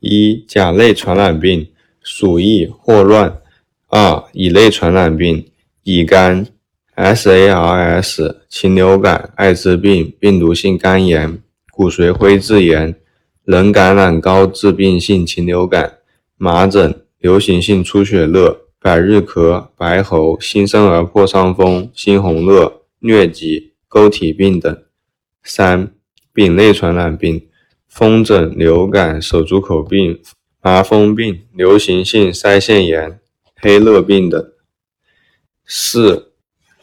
一、甲类传染病，鼠疫、霍乱；二、乙类传染病，乙肝、SARS、禽流感、艾滋病、病毒性肝炎、骨髓灰质炎、人感染高致病性禽流感、麻疹、流行性出血热、百日咳、白喉、新生儿破伤风、猩红热、疟疾、钩体病等；三、丙类传染病。风疹、流感、手足口病、麻风病、流行性腮腺炎、黑热病等；四、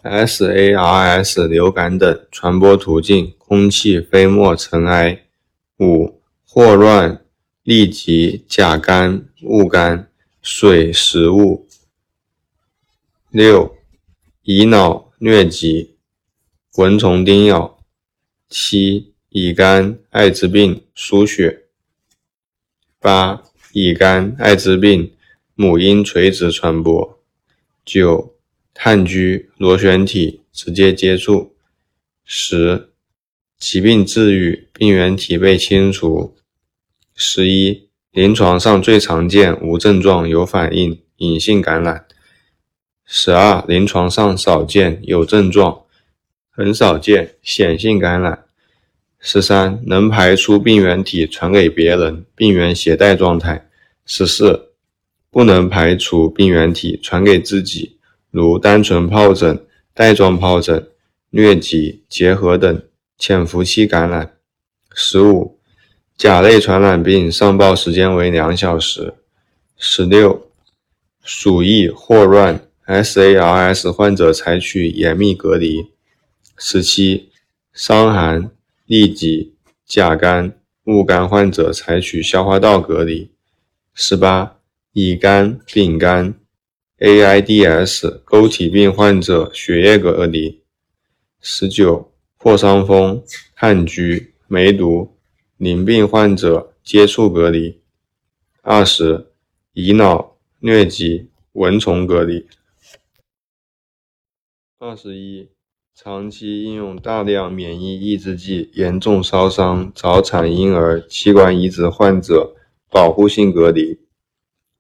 SARS 流感等传播途径：空气、飞沫、尘埃；五、霍乱、痢疾、甲肝、戊肝、水、食物；六、乙脑、疟疾、蚊虫叮咬；七。乙肝、艾滋病、输血；八、乙肝、艾滋病母婴垂直传播；九、炭疽、螺旋体直接接触；十、疾病治愈，病原体被清除；十一、临床上最常见无症状有反应隐性感染；十二、临床上少见有症状很少见显性感染。十三，能排出病原体传给别人，病原携带状态。十四，不能排除病原体传给自己，如单纯疱疹、带状疱疹、疟疾、结核等潜伏期感染。十五，甲类传染病上报时间为两小时。十六，鼠疫、霍乱、SARS 患者采取严密隔离。十七，伤寒。痢疾、甲肝、戊肝患者采取消化道隔离。十八、乙肝、丙肝、AIDS 钩体病患者血液隔离。十九、破伤风、炭疽、梅毒、淋病患者接触隔离。二十、乙脑、疟疾、蚊虫隔离。二十一。长期应用大量免疫抑制剂，严重烧伤、早产婴儿、器官移植患者保护性隔离。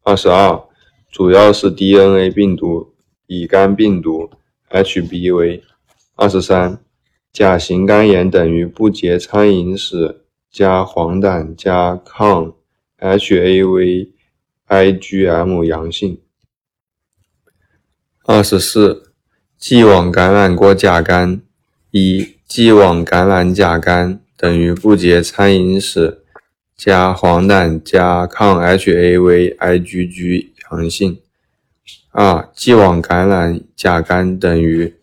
二十二，主要是 DNA 病毒，乙肝病毒 HBV。二十三，甲型肝炎等于不洁餐饮史加黄疸加抗 HAV IgM 阳性。二十四。既往感染过甲肝，一既往感染甲肝等于不洁餐饮史加黄疸加抗 HAV IgG 阳性。二既往感染甲肝等于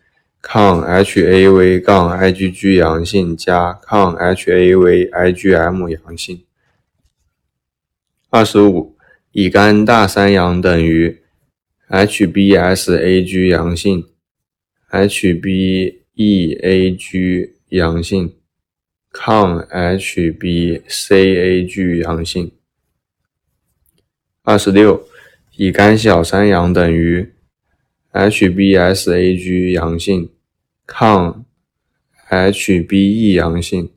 抗 HAV 杠 IgG 阳性加抗 HAV IgM 阳性。二十五乙肝大三阳等于 HBsAg 阳性。HBeAg 阳性，抗 HBcAg 阳性。二十六，乙肝小三阳等于 HBsAg 阳性，抗 HBe 阳性，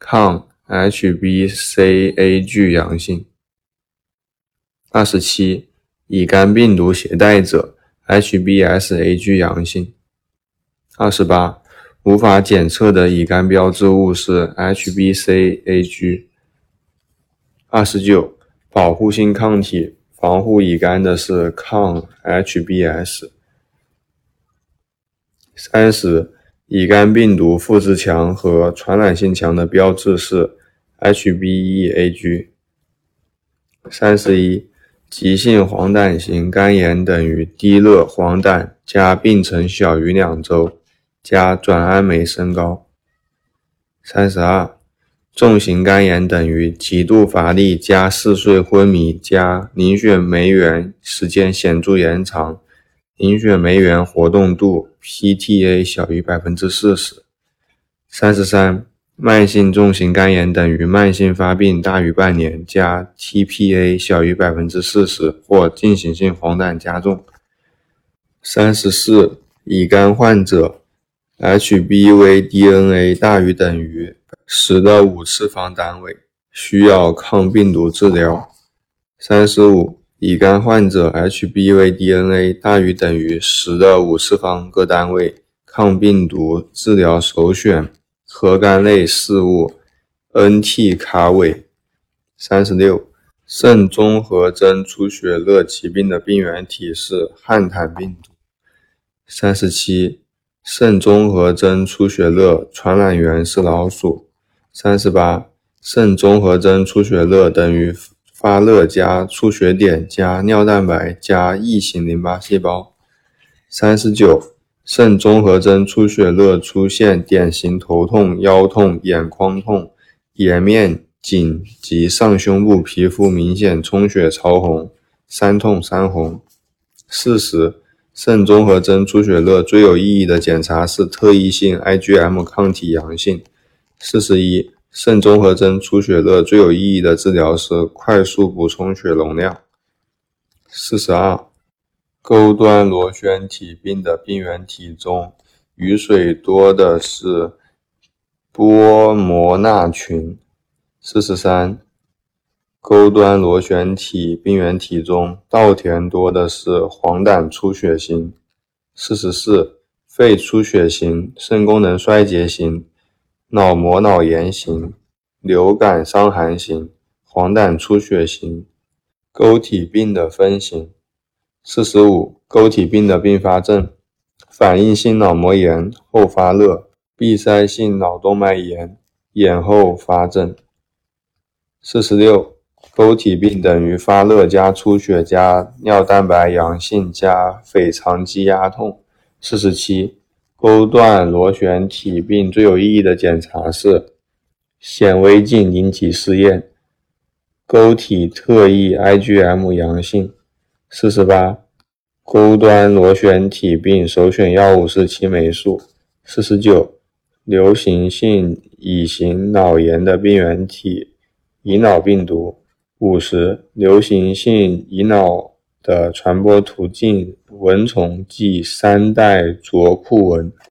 抗 HBcAg 阳性。二十七，乙肝病毒携带者 HBsAg 阳性。二十八，无法检测的乙肝标志物是 HBcAg。二十九，保护性抗体防护乙肝的是抗 HBs。三十，乙肝病毒复制强和传染性强的标志是 HBeAg。三十一，急性黄疸型肝炎等于低热黄疸加病程小于两周。加转氨酶升高。三十二，重型肝炎等于极度乏力加嗜睡昏迷加凝血酶原时间显著延长，凝血酶原活动度 PTA 小于百分之四十。三十三，慢性重型肝炎等于慢性发病大于半年加 TPA 小于百分之四十或进行性黄疸加重。三十四，乙肝患者。HBV DNA 大于等于十的五次方单位，需要抗病毒治疗。三十五，乙肝患者 HBV DNA 大于等于十的五次方个单位，抗病毒治疗首选核苷类四物 NT 卡韦。三十六，肾综合征出血热疾病的病原体是汉坦病毒。三十七，肾综合征出血热传染源是老鼠。三十八，肾综合征出血热等于。发热加出血点加尿蛋白加异型淋巴细胞。三十九，肾综合征出血热出现典型头痛、腰痛、眼眶痛、颜面颈及上胸部皮肤明显充血潮红、三痛三红。四十，肾综合征出血热最有意义的检查是特异性 IgM 抗体阳性。四十一。肾综合征出血热最有意义的治疗是快速补充血容量。四十二，钩端螺旋体病的病原体中，雨水多的是波摩纳群。四十三，钩端螺旋体病原体中，稻田多的是黄疸出血型。四十四，肺出血型、肾功能衰竭型。脑膜脑炎型、流感伤寒型、黄疸出血型、钩体病的分型。四十五、钩体病的并发症：反应性脑膜炎后发热、闭塞性脑动脉炎、眼后发症。四十六、钩体病等于发热加出血加尿蛋白阳性加腓肠肌压痛。四十七。钩段螺旋体病最有意义的检查是显微镜凝体试验，钩体特异 IgM 阳性。四十八，钩端螺旋体病首选药物是青霉素。四十九，流行性乙型脑炎的病原体乙脑病毒。五十，流行性乙脑的传播途径蚊虫即三代啄库蚊。